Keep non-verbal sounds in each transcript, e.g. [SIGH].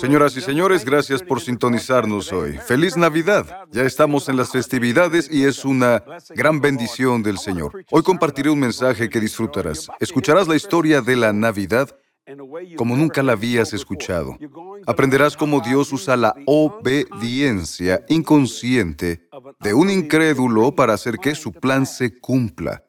Señoras y señores, gracias por sintonizarnos hoy. Feliz Navidad. Ya estamos en las festividades y es una gran bendición del Señor. Hoy compartiré un mensaje que disfrutarás. Escucharás la historia de la Navidad como nunca la habías escuchado. Aprenderás cómo Dios usa la obediencia inconsciente de un incrédulo para hacer que su plan se cumpla.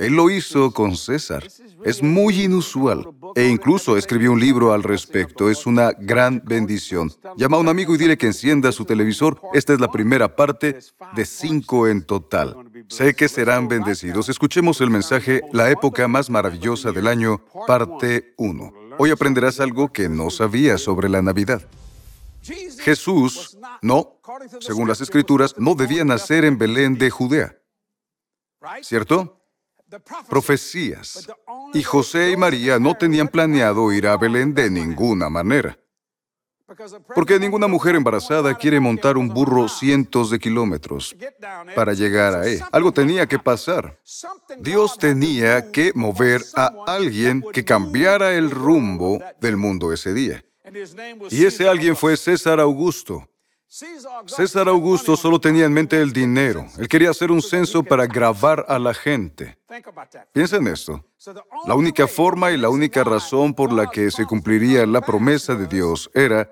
Él lo hizo con César. Es muy inusual. E incluso escribió un libro al respecto. Es una gran bendición. Llama a un amigo y dile que encienda su televisor. Esta es la primera parte de cinco en total. Sé que serán bendecidos. Escuchemos el mensaje La época más maravillosa del año, parte 1. Hoy aprenderás algo que no sabías sobre la Navidad. Jesús, no, según las escrituras, no debía nacer en Belén de Judea. ¿Cierto? Profecías. Y José y María no tenían planeado ir a Belén de ninguna manera. Porque ninguna mujer embarazada quiere montar un burro cientos de kilómetros para llegar a él. Algo tenía que pasar. Dios tenía que mover a alguien que cambiara el rumbo del mundo ese día. Y ese alguien fue César Augusto. César Augusto solo tenía en mente el dinero. Él quería hacer un censo para grabar a la gente. Piensa en esto. La única forma y la única razón por la que se cumpliría la promesa de Dios era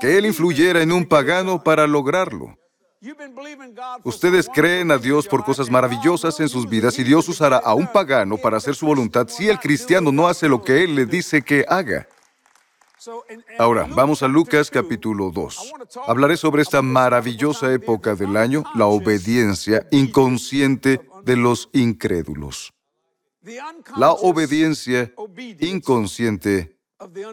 que Él influyera en un pagano para lograrlo. Ustedes creen a Dios por cosas maravillosas en sus vidas y Dios usará a un pagano para hacer su voluntad si el cristiano no hace lo que Él le dice que haga. Ahora, vamos a Lucas capítulo 2. Hablaré sobre esta maravillosa época del año, la obediencia inconsciente de los incrédulos. La obediencia inconsciente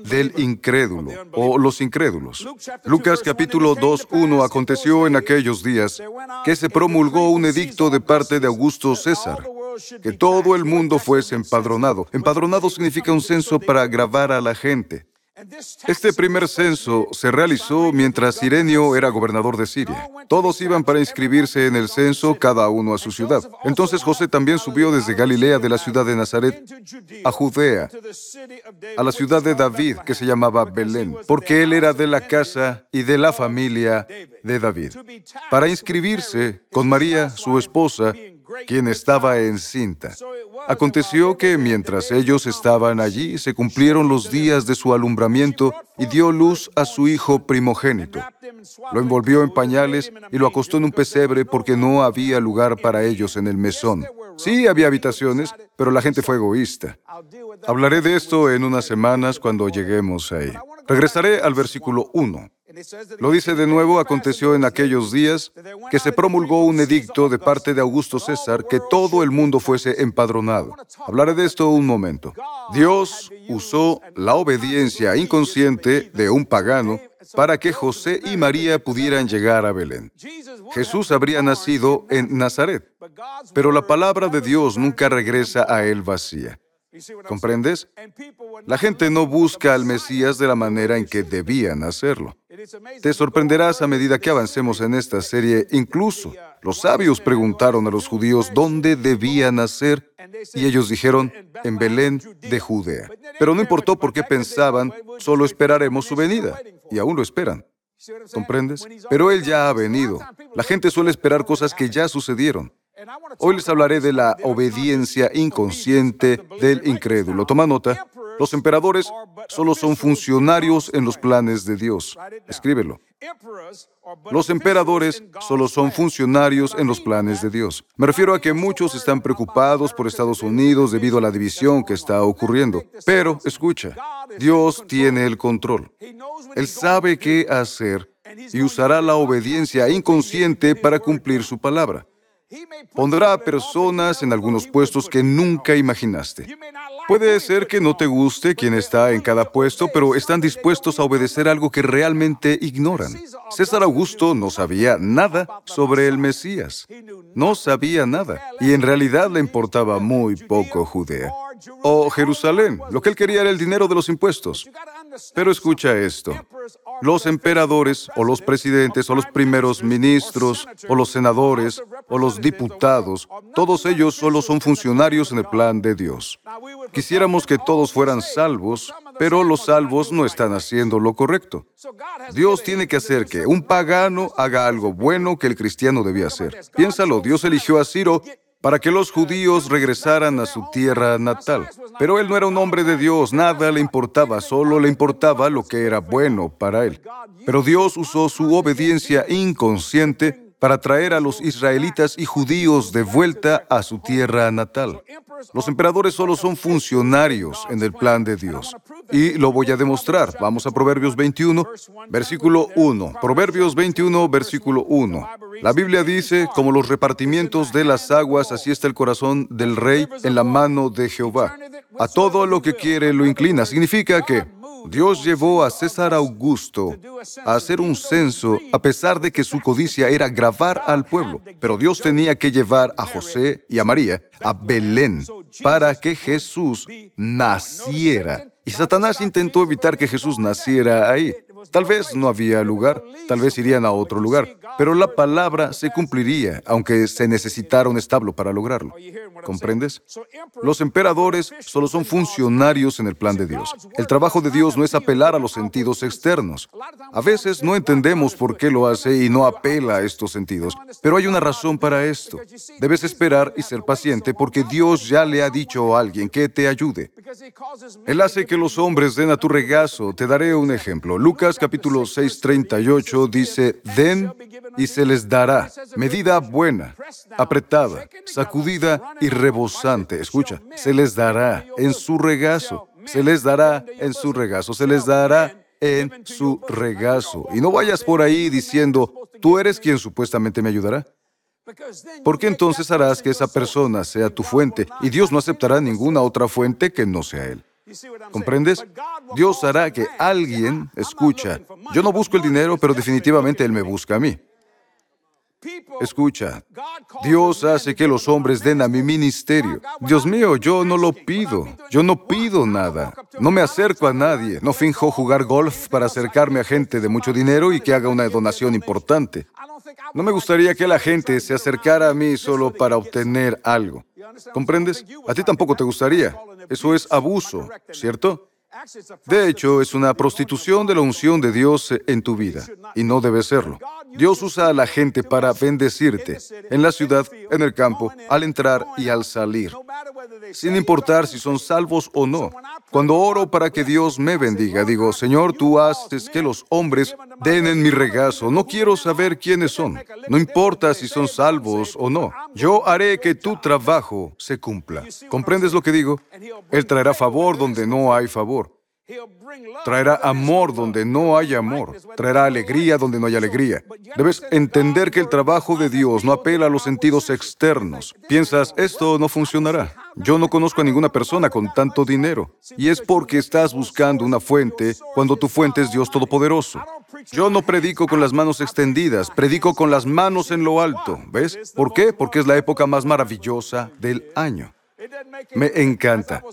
del incrédulo o los incrédulos. Lucas capítulo 2, 1 aconteció en aquellos días que se promulgó un edicto de parte de Augusto César, que todo el mundo fuese empadronado. Empadronado significa un censo para grabar a la gente. Este primer censo se realizó mientras Sirenio era gobernador de Siria. Todos iban para inscribirse en el censo, cada uno a su ciudad. Entonces José también subió desde Galilea de la ciudad de Nazaret a Judea, a la ciudad de David, que se llamaba Belén, porque él era de la casa y de la familia de David, para inscribirse con María, su esposa, quien estaba encinta. Aconteció que mientras ellos estaban allí, se cumplieron los días de su alumbramiento y dio luz a su hijo primogénito. Lo envolvió en pañales y lo acostó en un pesebre porque no había lugar para ellos en el mesón. Sí, había habitaciones, pero la gente fue egoísta. Hablaré de esto en unas semanas cuando lleguemos ahí. Regresaré al versículo 1. Lo dice de nuevo, aconteció en aquellos días que se promulgó un edicto de parte de Augusto César que todo el mundo fuese empadronado. Hablaré de esto un momento. Dios usó la obediencia inconsciente de un pagano para que José y María pudieran llegar a Belén. Jesús habría nacido en Nazaret, pero la palabra de Dios nunca regresa a él vacía. ¿Comprendes? La gente no busca al Mesías de la manera en que debían hacerlo. Te sorprenderás a medida que avancemos en esta serie. Incluso los sabios preguntaron a los judíos dónde debían nacer y ellos dijeron, en Belén de Judea. Pero no importó por qué pensaban, solo esperaremos su venida. Y aún lo esperan. ¿Comprendes? Pero Él ya ha venido. La gente suele esperar cosas que ya sucedieron. Hoy les hablaré de la obediencia inconsciente del incrédulo. Toma nota, los emperadores solo son funcionarios en los planes de Dios. Escríbelo. Los emperadores solo son funcionarios en los planes de Dios. Me refiero a que muchos están preocupados por Estados Unidos debido a la división que está ocurriendo. Pero, escucha, Dios tiene el control. Él sabe qué hacer y usará la obediencia inconsciente para cumplir su palabra. Pondrá a personas en algunos puestos que nunca imaginaste. Puede ser que no te guste quien está en cada puesto, pero están dispuestos a obedecer algo que realmente ignoran. César Augusto no sabía nada sobre el Mesías. No sabía nada. Y en realidad le importaba muy poco Judea. O Jerusalén. Lo que él quería era el dinero de los impuestos. Pero escucha esto. Los emperadores o los presidentes o los primeros ministros o los senadores o los diputados, todos ellos solo son funcionarios en el plan de Dios. Quisiéramos que todos fueran salvos pero los salvos no están haciendo lo correcto. Dios tiene que hacer que un pagano haga algo bueno que el cristiano debía hacer. Piénsalo, Dios eligió a Ciro para que los judíos regresaran a su tierra natal. Pero él no era un hombre de Dios, nada le importaba, solo le importaba lo que era bueno para él. Pero Dios usó su obediencia inconsciente para traer a los israelitas y judíos de vuelta a su tierra natal. Los emperadores solo son funcionarios en el plan de Dios. Y lo voy a demostrar. Vamos a Proverbios 21, versículo 1. Proverbios 21, versículo 1. La Biblia dice, como los repartimientos de las aguas, así está el corazón del rey en la mano de Jehová. A todo lo que quiere lo inclina. Significa que Dios llevó a César Augusto a hacer un censo a pesar de que su codicia era grabar al pueblo. Pero Dios tenía que llevar a José y a María a Belén para que Jesús naciera. Y Satanás intentó evitar que Jesús naciera ahí. Tal vez no había lugar, tal vez irían a otro lugar, pero la palabra se cumpliría, aunque se necesitara un establo para lograrlo. ¿Comprendes? Los emperadores solo son funcionarios en el plan de Dios. El trabajo de Dios no es apelar a los sentidos externos. A veces no entendemos por qué lo hace y no apela a estos sentidos, pero hay una razón para esto. Debes esperar y ser paciente porque Dios ya le ha dicho a alguien que te ayude. Él hace que los hombres den a tu regazo. Te daré un ejemplo. Lucas capítulo 6, 38 dice, den y se les dará medida buena, apretada, sacudida y rebosante. Escucha, se les dará en su regazo, se les dará en su regazo, se les dará en su regazo. Y no vayas por ahí diciendo, tú eres quien supuestamente me ayudará. Porque entonces harás que esa persona sea tu fuente y Dios no aceptará ninguna otra fuente que no sea Él. ¿Comprendes? Dios hará que alguien escucha. Yo no busco el dinero, pero definitivamente Él me busca a mí. Escucha, Dios hace que los hombres den a mi ministerio. Dios mío, yo no lo pido. Yo no pido nada. No me acerco a nadie. No finjo jugar golf para acercarme a gente de mucho dinero y que haga una donación importante. No me gustaría que la gente se acercara a mí solo para obtener algo. ¿Comprendes? A ti tampoco te gustaría. Eso es abuso, ¿cierto? De hecho, es una prostitución de la unción de Dios en tu vida, y no debe serlo. Dios usa a la gente para bendecirte, en la ciudad, en el campo, al entrar y al salir, sin importar si son salvos o no. Cuando oro para que Dios me bendiga, digo, Señor, tú haces que los hombres den en mi regazo. No quiero saber quiénes son. No importa si son salvos o no. Yo haré que tu trabajo se cumpla. ¿Comprendes lo que digo? Él traerá favor donde no hay favor. Traerá amor donde no hay amor. Traerá alegría donde no hay alegría. Debes entender que el trabajo de Dios no apela a los sentidos externos. Piensas, esto no funcionará. Yo no conozco a ninguna persona con tanto dinero. Y es porque estás buscando una fuente cuando tu fuente es Dios Todopoderoso. Yo no predico con las manos extendidas, predico con las manos en lo alto. ¿Ves? ¿Por qué? Porque es la época más maravillosa del año. Me encanta.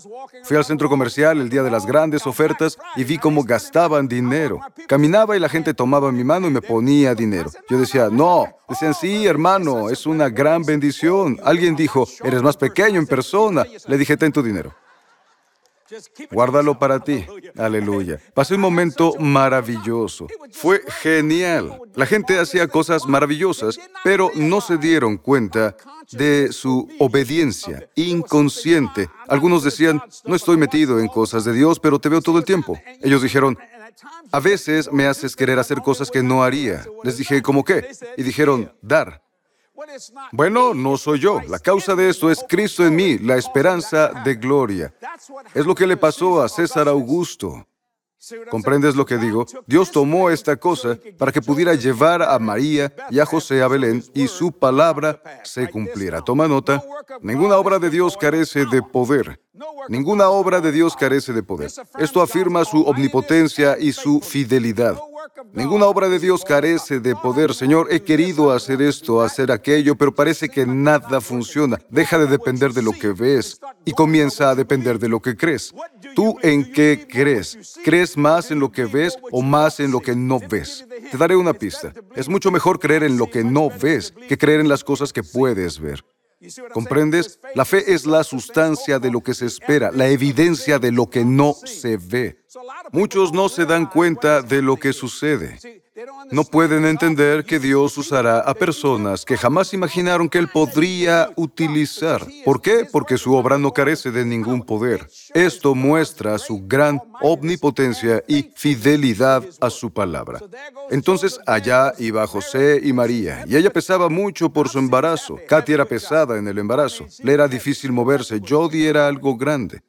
Fui al centro comercial el día de las grandes ofertas y vi cómo gastaban dinero. Caminaba y la gente tomaba mi mano y me ponía dinero. Yo decía, no. Decían, sí, hermano, es una gran bendición. Alguien dijo, eres más pequeño en persona. Le dije, ten tu dinero. Guárdalo para ti. Aleluya. Pasé un momento maravilloso. Fue genial. La gente hacía cosas maravillosas, pero no se dieron cuenta de su obediencia inconsciente. Algunos decían, no estoy metido en cosas de Dios, pero te veo todo el tiempo. Ellos dijeron, a veces me haces querer hacer cosas que no haría. Les dije, ¿cómo qué? Y dijeron, dar. Bueno, no soy yo. La causa de esto es Cristo en mí, la esperanza de gloria. Es lo que le pasó a César Augusto. ¿Comprendes lo que digo? Dios tomó esta cosa para que pudiera llevar a María y a José a Belén y su palabra se cumpliera. Toma nota, ninguna obra de Dios carece de poder. Ninguna obra de Dios carece de poder. Esto afirma su omnipotencia y su fidelidad. Ninguna obra de Dios carece de poder. Señor, he querido hacer esto, hacer aquello, pero parece que nada funciona. Deja de depender de lo que ves y comienza a depender de lo que crees. ¿Tú en qué crees? ¿Crees más en lo que ves o más en lo que no ves? Te daré una pista. Es mucho mejor creer en lo que no ves que creer en las cosas que puedes ver. ¿Comprendes? La fe es la sustancia de lo que se espera, la evidencia de lo que no se ve. Muchos no se dan cuenta de lo que sucede. No pueden entender que Dios usará a personas que jamás imaginaron que Él podría utilizar. ¿Por qué? Porque su obra no carece de ningún poder. Esto muestra su gran omnipotencia y fidelidad a su palabra. Entonces allá iba José y María, y ella pesaba mucho por su embarazo. Katy era pesada en el embarazo. Le era difícil moverse. Jody era algo grande.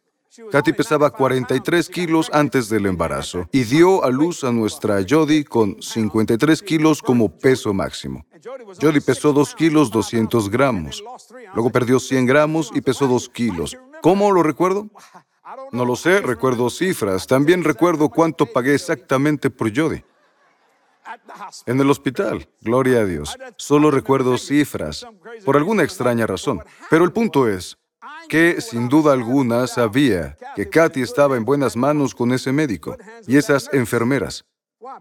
Katy pesaba 43 kilos antes del embarazo y dio a luz a nuestra Jody con 53 kilos como peso máximo. Jody pesó 2 kilos 200 gramos. Luego perdió 100 gramos y pesó 2 kilos. ¿Cómo lo recuerdo? No lo sé, recuerdo cifras. También recuerdo cuánto pagué exactamente por Jody. En el hospital, gloria a Dios. Solo recuerdo cifras, por alguna extraña razón. Pero el punto es, que sin duda alguna sabía que Katy estaba en buenas manos con ese médico y esas enfermeras,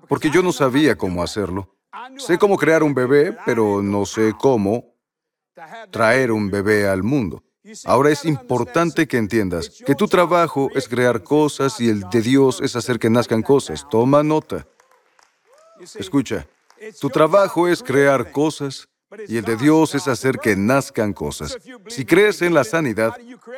porque yo no sabía cómo hacerlo. Sé cómo crear un bebé, pero no sé cómo traer un bebé al mundo. Ahora es importante que entiendas que tu trabajo es crear cosas y el de Dios es hacer que nazcan cosas. Toma nota. Escucha, tu trabajo es crear cosas y el de Dios es hacer que nazcan cosas. Si crees en la sanidad,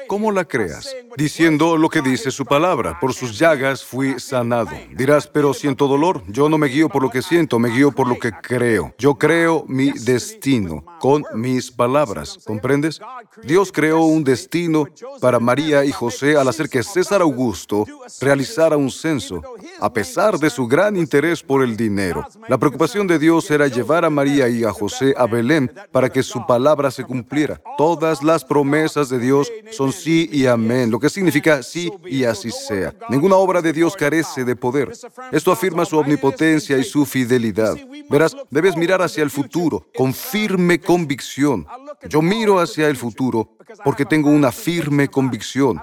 ¿cómo la creas? Diciendo lo que dice su palabra. Por sus llagas fui sanado. Dirás, pero siento dolor. Yo no me guío por lo que siento, me guío por lo que creo. Yo creo mi destino con mis palabras. ¿Comprendes? Dios creó un destino para María y José al hacer que César Augusto realizara un censo, a pesar de su gran interés por el dinero. La preocupación de Dios era llevar a María y a José a para que su palabra se cumpliera. Todas las promesas de Dios son sí y amén, lo que significa sí y así sea. Ninguna obra de Dios carece de poder. Esto afirma su omnipotencia y su fidelidad. Verás, debes mirar hacia el futuro con firme convicción. Yo miro hacia el futuro porque tengo una firme convicción.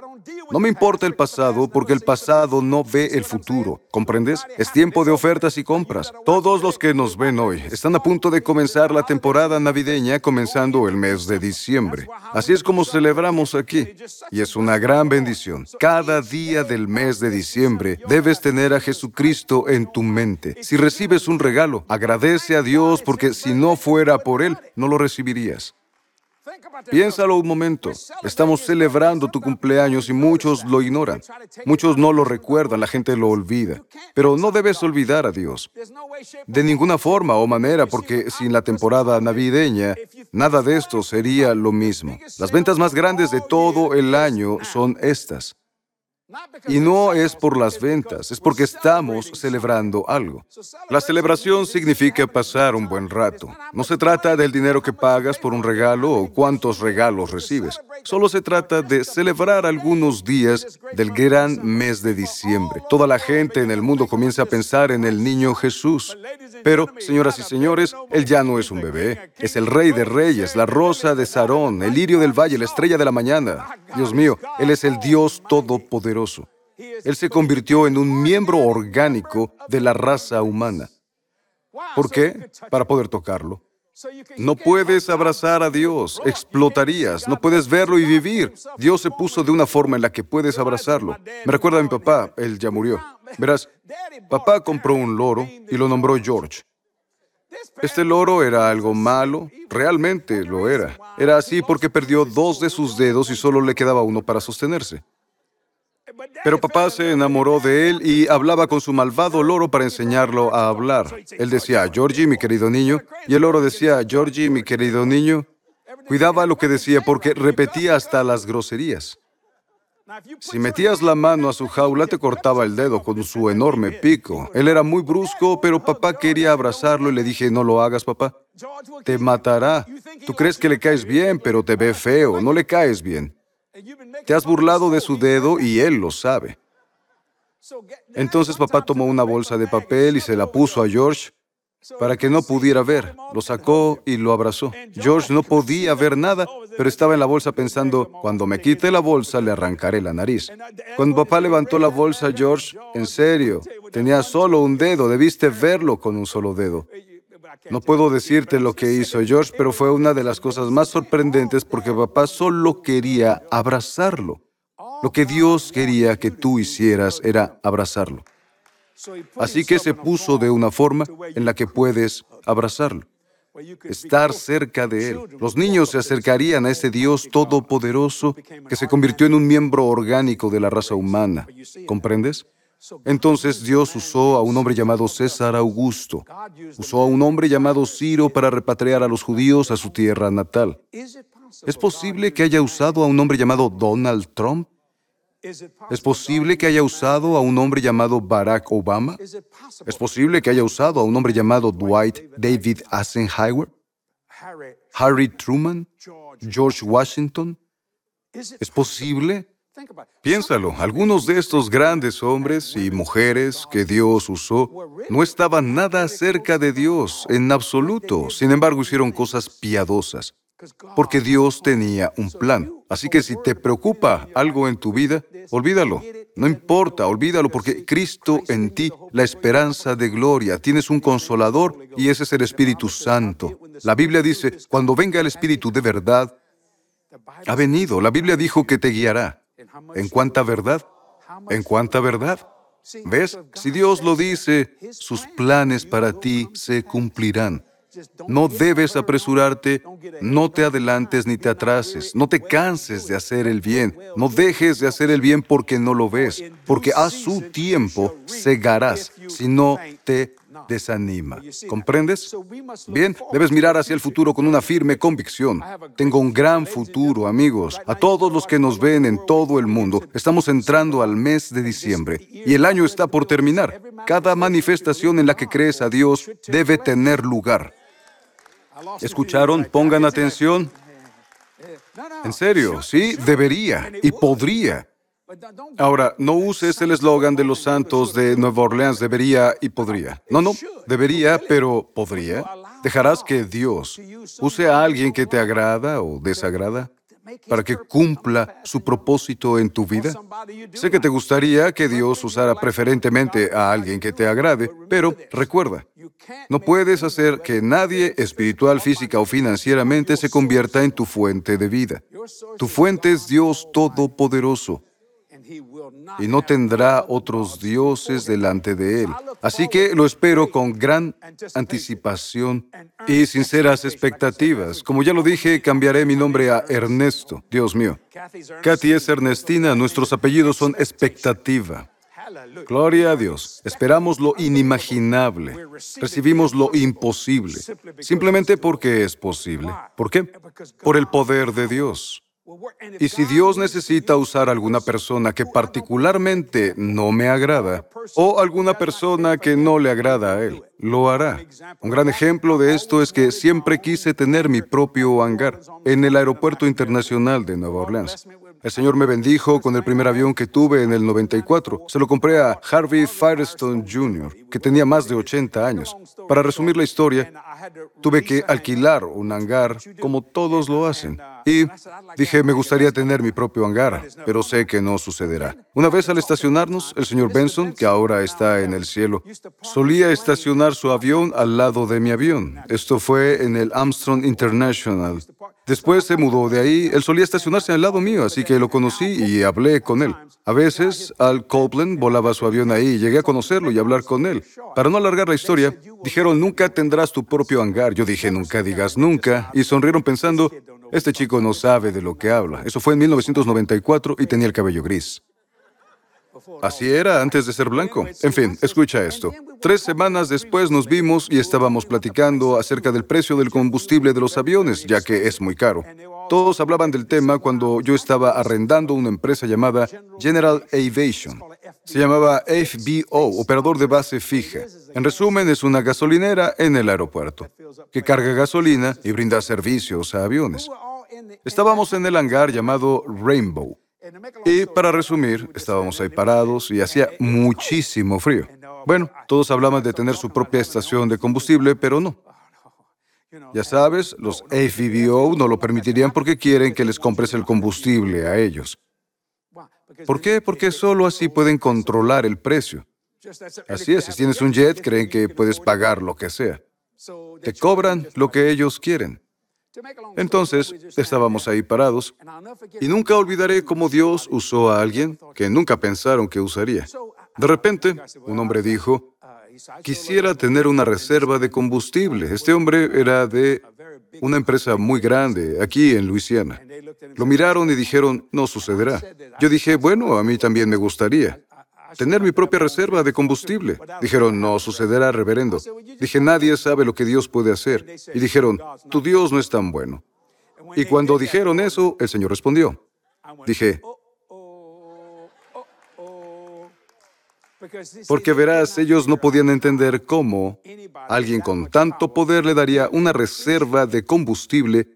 No me importa el pasado porque el pasado no ve el futuro. ¿Comprendes? Es tiempo de ofertas y compras. Todos los que nos ven hoy están a punto de comenzar la temporada navideña comenzando el mes de diciembre. Así es como celebramos aquí. Y es una gran bendición. Cada día del mes de diciembre debes tener a Jesucristo en tu mente. Si recibes un regalo, agradece a Dios porque si no fuera por Él, no lo recibirías. Piénsalo un momento. Estamos celebrando tu cumpleaños y muchos lo ignoran. Muchos no lo recuerdan, la gente lo olvida. Pero no debes olvidar a Dios. De ninguna forma o manera, porque sin la temporada navideña, nada de esto sería lo mismo. Las ventas más grandes de todo el año son estas. Y no es por las ventas, es porque estamos celebrando algo. La celebración significa pasar un buen rato. No se trata del dinero que pagas por un regalo o cuántos regalos recibes. Solo se trata de celebrar algunos días del gran mes de diciembre. Toda la gente en el mundo comienza a pensar en el niño Jesús. Pero, señoras y señores, Él ya no es un bebé. Es el rey de reyes, la rosa de Sarón, el lirio del valle, la estrella de la mañana. Dios mío, Él es el Dios todopoderoso. Él se convirtió en un miembro orgánico de la raza humana. ¿Por qué? Para poder tocarlo. No puedes abrazar a Dios, explotarías, no puedes verlo y vivir. Dios se puso de una forma en la que puedes abrazarlo. Me recuerda a mi papá, él ya murió. Verás, papá compró un loro y lo nombró George. Este loro era algo malo, realmente lo era. Era así porque perdió dos de sus dedos y solo le quedaba uno para sostenerse. Pero papá se enamoró de él y hablaba con su malvado loro para enseñarlo a hablar. Él decía, Georgie, mi querido niño, y el loro decía, Georgie, mi querido niño. Cuidaba lo que decía porque repetía hasta las groserías. Si metías la mano a su jaula, te cortaba el dedo con su enorme pico. Él era muy brusco, pero papá quería abrazarlo y le dije, no lo hagas, papá. Te matará. Tú crees que le caes bien, pero te ve feo, no le caes bien. Te has burlado de su dedo y él lo sabe. Entonces papá tomó una bolsa de papel y se la puso a George para que no pudiera ver. Lo sacó y lo abrazó. George no podía ver nada, pero estaba en la bolsa pensando, cuando me quite la bolsa le arrancaré la nariz. Cuando papá levantó la bolsa, George, en serio, tenía solo un dedo, debiste verlo con un solo dedo. No puedo decirte lo que hizo George, pero fue una de las cosas más sorprendentes porque papá solo quería abrazarlo. Lo que Dios quería que tú hicieras era abrazarlo. Así que se puso de una forma en la que puedes abrazarlo, estar cerca de Él. Los niños se acercarían a ese Dios todopoderoso que se convirtió en un miembro orgánico de la raza humana. ¿Comprendes? Entonces Dios usó a un hombre llamado César Augusto, usó a un hombre llamado Ciro para repatriar a los judíos a su tierra natal. ¿Es posible que haya usado a un hombre llamado Donald Trump? ¿Es posible que haya usado a un hombre llamado Barack Obama? ¿Es posible que haya usado a un hombre llamado Dwight David Eisenhower? ¿Harry Truman? ¿George Washington? ¿Es posible? Piénsalo, algunos de estos grandes hombres y mujeres que Dios usó no estaban nada cerca de Dios en absoluto, sin embargo hicieron cosas piadosas, porque Dios tenía un plan. Así que si te preocupa algo en tu vida, olvídalo. No importa, olvídalo porque Cristo en ti, la esperanza de gloria, tienes un consolador y ese es el Espíritu Santo. La Biblia dice, cuando venga el Espíritu de verdad, ha venido. La Biblia dijo que te guiará. ¿En cuánta verdad? ¿En cuánta verdad? ¿Ves? Si Dios lo dice, sus planes para ti se cumplirán. No debes apresurarte, no te adelantes ni te atrases, no te canses de hacer el bien, no dejes de hacer el bien porque no lo ves, porque a su tiempo cegarás si no te desanima. ¿Comprendes? Bien, debes mirar hacia el futuro con una firme convicción. Tengo un gran futuro, amigos. A todos los que nos ven en todo el mundo, estamos entrando al mes de diciembre y el año está por terminar. Cada manifestación en la que crees a Dios debe tener lugar. ¿Escucharon? Pongan atención. [LAUGHS] En serio, sí, debería y podría. Ahora, no uses el eslogan de los santos de Nueva Orleans, debería y podría. No, no, debería, pero podría. ¿Dejarás que Dios use a alguien que te agrada o desagrada? para que cumpla su propósito en tu vida? Sé que te gustaría que Dios usara preferentemente a alguien que te agrade, pero recuerda, no puedes hacer que nadie espiritual, física o financieramente se convierta en tu fuente de vida. Tu fuente es Dios Todopoderoso y no tendrá otros dioses delante de él. Así que lo espero con gran anticipación y sinceras expectativas. Como ya lo dije, cambiaré mi nombre a Ernesto. Dios mío. Katy es Ernestina, nuestros apellidos son expectativa. Gloria a Dios. Esperamos lo inimaginable. Recibimos lo imposible. Simplemente porque es posible. ¿Por qué? Por el poder de Dios. Y si Dios necesita usar a alguna persona que particularmente no me agrada, o alguna persona que no le agrada a Él, lo hará. Un gran ejemplo de esto es que siempre quise tener mi propio hangar en el Aeropuerto Internacional de Nueva Orleans. El Señor me bendijo con el primer avión que tuve en el 94. Se lo compré a Harvey Firestone Jr., que tenía más de 80 años. Para resumir la historia, tuve que alquilar un hangar como todos lo hacen. Y dije, me gustaría tener mi propio hangar, pero sé que no sucederá. Una vez al estacionarnos, el señor Benson, que ahora está en el cielo, solía estacionar su avión al lado de mi avión. Esto fue en el Armstrong International. Después se mudó de ahí. Él solía estacionarse al lado mío, así que lo conocí y hablé con él. A veces, Al Copeland volaba su avión ahí y llegué a conocerlo y hablar con él. Para no alargar la historia, dijeron, nunca tendrás tu propio hangar. Yo dije, nunca digas nunca. Y sonrieron pensando, este chico no sabe de lo que habla. Eso fue en 1994 y tenía el cabello gris. Así era antes de ser blanco. En fin, escucha esto. Tres semanas después nos vimos y estábamos platicando acerca del precio del combustible de los aviones, ya que es muy caro. Todos hablaban del tema cuando yo estaba arrendando una empresa llamada General Aviation. Se llamaba FBO, operador de base fija. En resumen, es una gasolinera en el aeropuerto, que carga gasolina y brinda servicios a aviones. Estábamos en el hangar llamado Rainbow. Y para resumir, estábamos ahí parados y hacía muchísimo frío. Bueno, todos hablaban de tener su propia estación de combustible, pero no. Ya sabes, los FBO no lo permitirían porque quieren que les compres el combustible a ellos. ¿Por qué? Porque solo así pueden controlar el precio. Así es, si tienes un jet, creen que puedes pagar lo que sea. Te cobran lo que ellos quieren. Entonces estábamos ahí parados y nunca olvidaré cómo Dios usó a alguien que nunca pensaron que usaría. De repente, un hombre dijo, quisiera tener una reserva de combustible. Este hombre era de una empresa muy grande aquí en Luisiana. Lo miraron y dijeron, no sucederá. Yo dije, bueno, a mí también me gustaría tener mi propia reserva de combustible. Dijeron, no sucederá, reverendo. Dije, nadie sabe lo que Dios puede hacer. Y dijeron, tu Dios no es tan bueno. Y cuando dijeron eso, el Señor respondió. Dije, Porque verás, ellos no podían entender cómo alguien con tanto poder le daría una reserva de combustible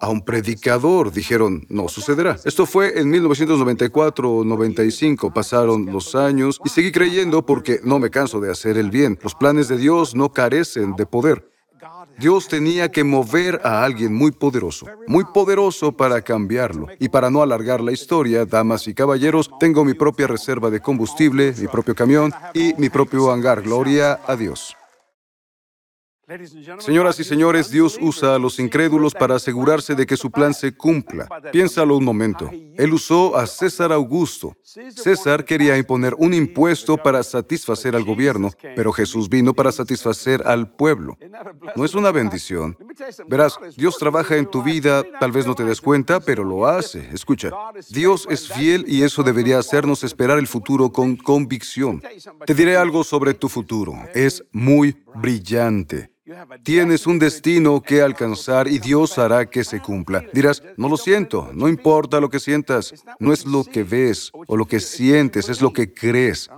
a un predicador. Dijeron, no sucederá. Esto fue en 1994 o 95. Pasaron los años y seguí creyendo porque no me canso de hacer el bien. Los planes de Dios no carecen de poder. Dios tenía que mover a alguien muy poderoso, muy poderoso para cambiarlo. Y para no alargar la historia, damas y caballeros, tengo mi propia reserva de combustible, mi propio camión y mi propio hangar. Gloria a Dios. Señoras y señores, Dios usa a los incrédulos para asegurarse de que su plan se cumpla. Piénsalo un momento. Él usó a César Augusto. César quería imponer un impuesto para satisfacer al gobierno, pero Jesús vino para satisfacer al pueblo. ¿No es una bendición? Verás, Dios trabaja en tu vida, tal vez no te des cuenta, pero lo hace. Escucha, Dios es fiel y eso debería hacernos esperar el futuro con convicción. Te diré algo sobre tu futuro. Es muy brillante. Tienes un destino que alcanzar y Dios hará que se cumpla. Dirás, no lo siento, no importa lo que sientas, no es lo que ves o lo que sientes, es lo que crees.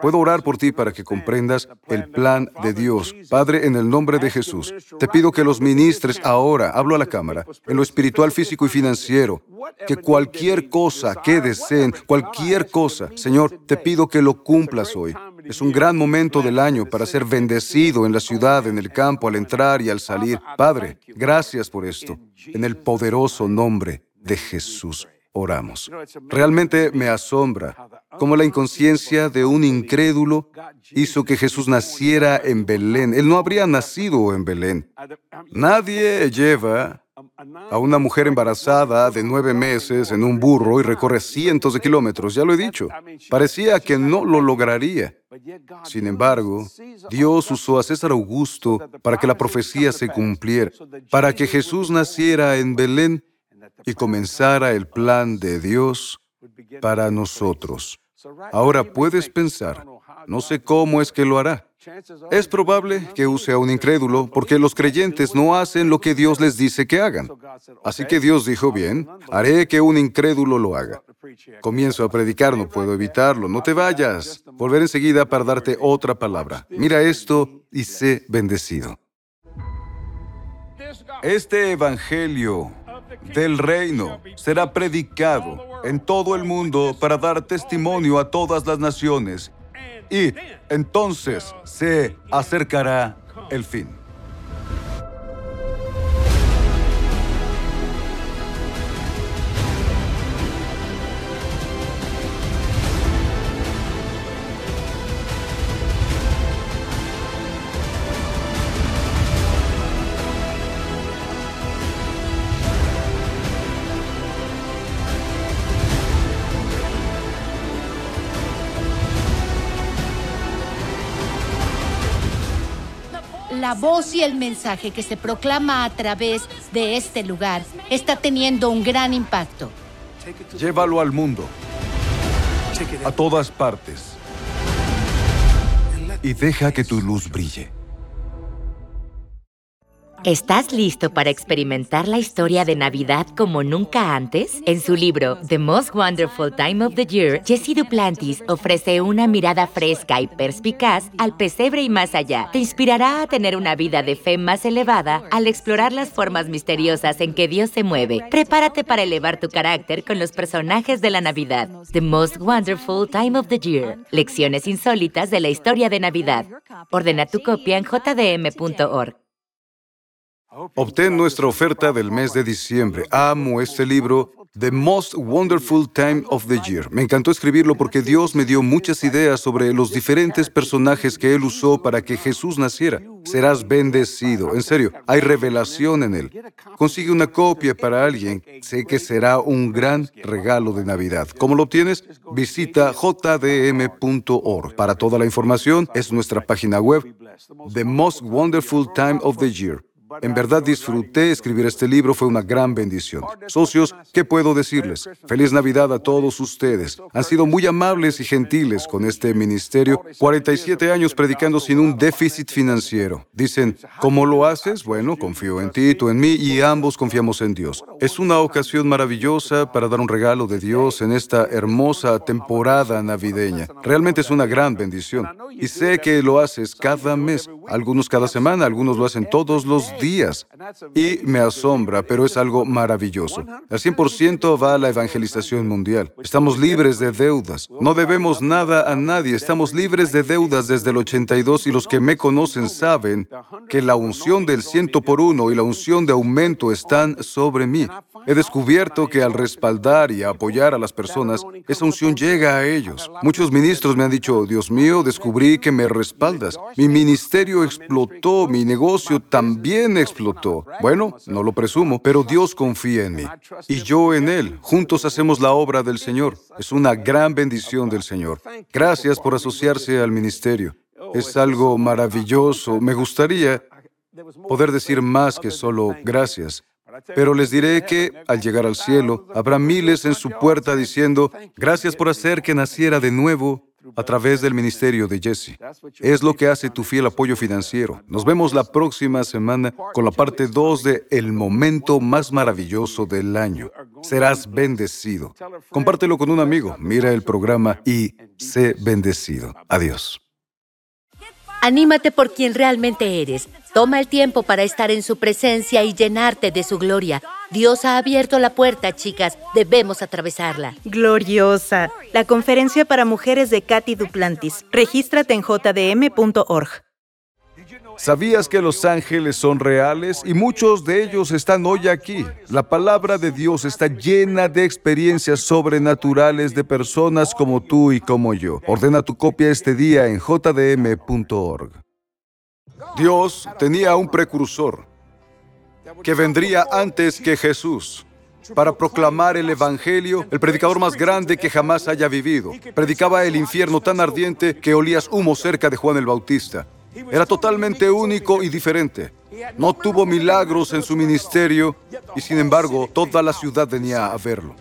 Puedo orar por ti para que comprendas el plan de Dios. Padre, en el nombre de Jesús, te pido que los ministres ahora, hablo a la cámara, en lo espiritual, físico y financiero, que cualquier cosa que deseen, cualquier cosa, Señor, te pido que lo cumplas hoy. Es un gran momento del año para ser bendecido en la ciudad, en el campo, al entrar y al salir. Padre, gracias por esto. En el poderoso nombre de Jesús oramos. Realmente me asombra cómo la inconsciencia de un incrédulo hizo que Jesús naciera en Belén. Él no habría nacido en Belén. Nadie lleva a una mujer embarazada de nueve meses en un burro y recorre cientos de kilómetros, ya lo he dicho. Parecía que no lo lograría. Sin embargo, Dios usó a César Augusto para que la profecía se cumpliera, para que Jesús naciera en Belén y comenzara el plan de Dios para nosotros. Ahora puedes pensar, no sé cómo es que lo hará. Es probable que use a un incrédulo porque los creyentes no hacen lo que Dios les dice que hagan. Así que Dios dijo, bien, haré que un incrédulo lo haga. Comienzo a predicar, no puedo evitarlo, no te vayas. Volveré enseguida para darte otra palabra. Mira esto y sé bendecido. Este Evangelio del reino será predicado en todo el mundo para dar testimonio a todas las naciones y entonces se acercará el fin. La voz y el mensaje que se proclama a través de este lugar está teniendo un gran impacto. Llévalo al mundo, a todas partes, y deja que tu luz brille. ¿Estás listo para experimentar la historia de Navidad como nunca antes? En su libro The Most Wonderful Time of the Year, Jesse Duplantis ofrece una mirada fresca y perspicaz al pesebre y más allá. Te inspirará a tener una vida de fe más elevada al explorar las formas misteriosas en que Dios se mueve. Prepárate para elevar tu carácter con los personajes de la Navidad. The Most Wonderful Time of the Year. Lecciones insólitas de la historia de Navidad. Ordena tu copia en jdm.org. Obtén nuestra oferta del mes de diciembre. Amo este libro The Most Wonderful Time of the Year. Me encantó escribirlo porque Dios me dio muchas ideas sobre los diferentes personajes que Él usó para que Jesús naciera. Serás bendecido. En serio, hay revelación en Él. Consigue una copia para alguien. Sé que será un gran regalo de Navidad. ¿Cómo lo obtienes? Visita jdm.org. Para toda la información es nuestra página web, The Most Wonderful Time of the Year. En verdad disfruté escribir este libro, fue una gran bendición. Socios, ¿qué puedo decirles? Feliz Navidad a todos ustedes. Han sido muy amables y gentiles con este ministerio. 47 años predicando sin un déficit financiero. Dicen, ¿cómo lo haces? Bueno, confío en ti, tú en mí y ambos confiamos en Dios. Es una ocasión maravillosa para dar un regalo de Dios en esta hermosa temporada navideña. Realmente es una gran bendición. Y sé que lo haces cada mes, algunos cada semana, algunos lo hacen todos los días. Y me asombra, pero es algo maravilloso. El 100% va a la evangelización mundial. Estamos libres de deudas. No debemos nada a nadie. Estamos libres de deudas desde el 82 y los que me conocen saben que la unción del ciento por uno y la unción de aumento están sobre mí. He descubierto que al respaldar y apoyar a las personas, esa unción llega a ellos. Muchos ministros me han dicho, Dios mío, descubrí que me respaldas. Mi ministerio explotó, mi negocio también explotó. Bueno, no lo presumo, pero Dios confía en mí. Y yo en Él. Juntos hacemos la obra del Señor. Es una gran bendición del Señor. Gracias por asociarse al ministerio. Es algo maravilloso. Me gustaría poder decir más que solo gracias. Pero les diré que, al llegar al cielo, habrá miles en su puerta diciendo, gracias por hacer que naciera de nuevo a través del ministerio de Jesse. Es lo que hace tu fiel apoyo financiero. Nos vemos la próxima semana con la parte 2 de El momento más maravilloso del año. Serás bendecido. Compártelo con un amigo, mira el programa y sé bendecido. Adiós. Anímate por quien realmente eres. Toma el tiempo para estar en su presencia y llenarte de su gloria. Dios ha abierto la puerta, chicas. Debemos atravesarla. Gloriosa. La conferencia para mujeres de Katy Duplantis. Regístrate en jdm.org. ¿Sabías que los ángeles son reales y muchos de ellos están hoy aquí? La palabra de Dios está llena de experiencias sobrenaturales de personas como tú y como yo. Ordena tu copia este día en jdm.org. Dios tenía un precursor que vendría antes que Jesús para proclamar el Evangelio, el predicador más grande que jamás haya vivido. Predicaba el infierno tan ardiente que olías humo cerca de Juan el Bautista. Era totalmente único y diferente. No tuvo milagros en su ministerio y sin embargo toda la ciudad venía a verlo.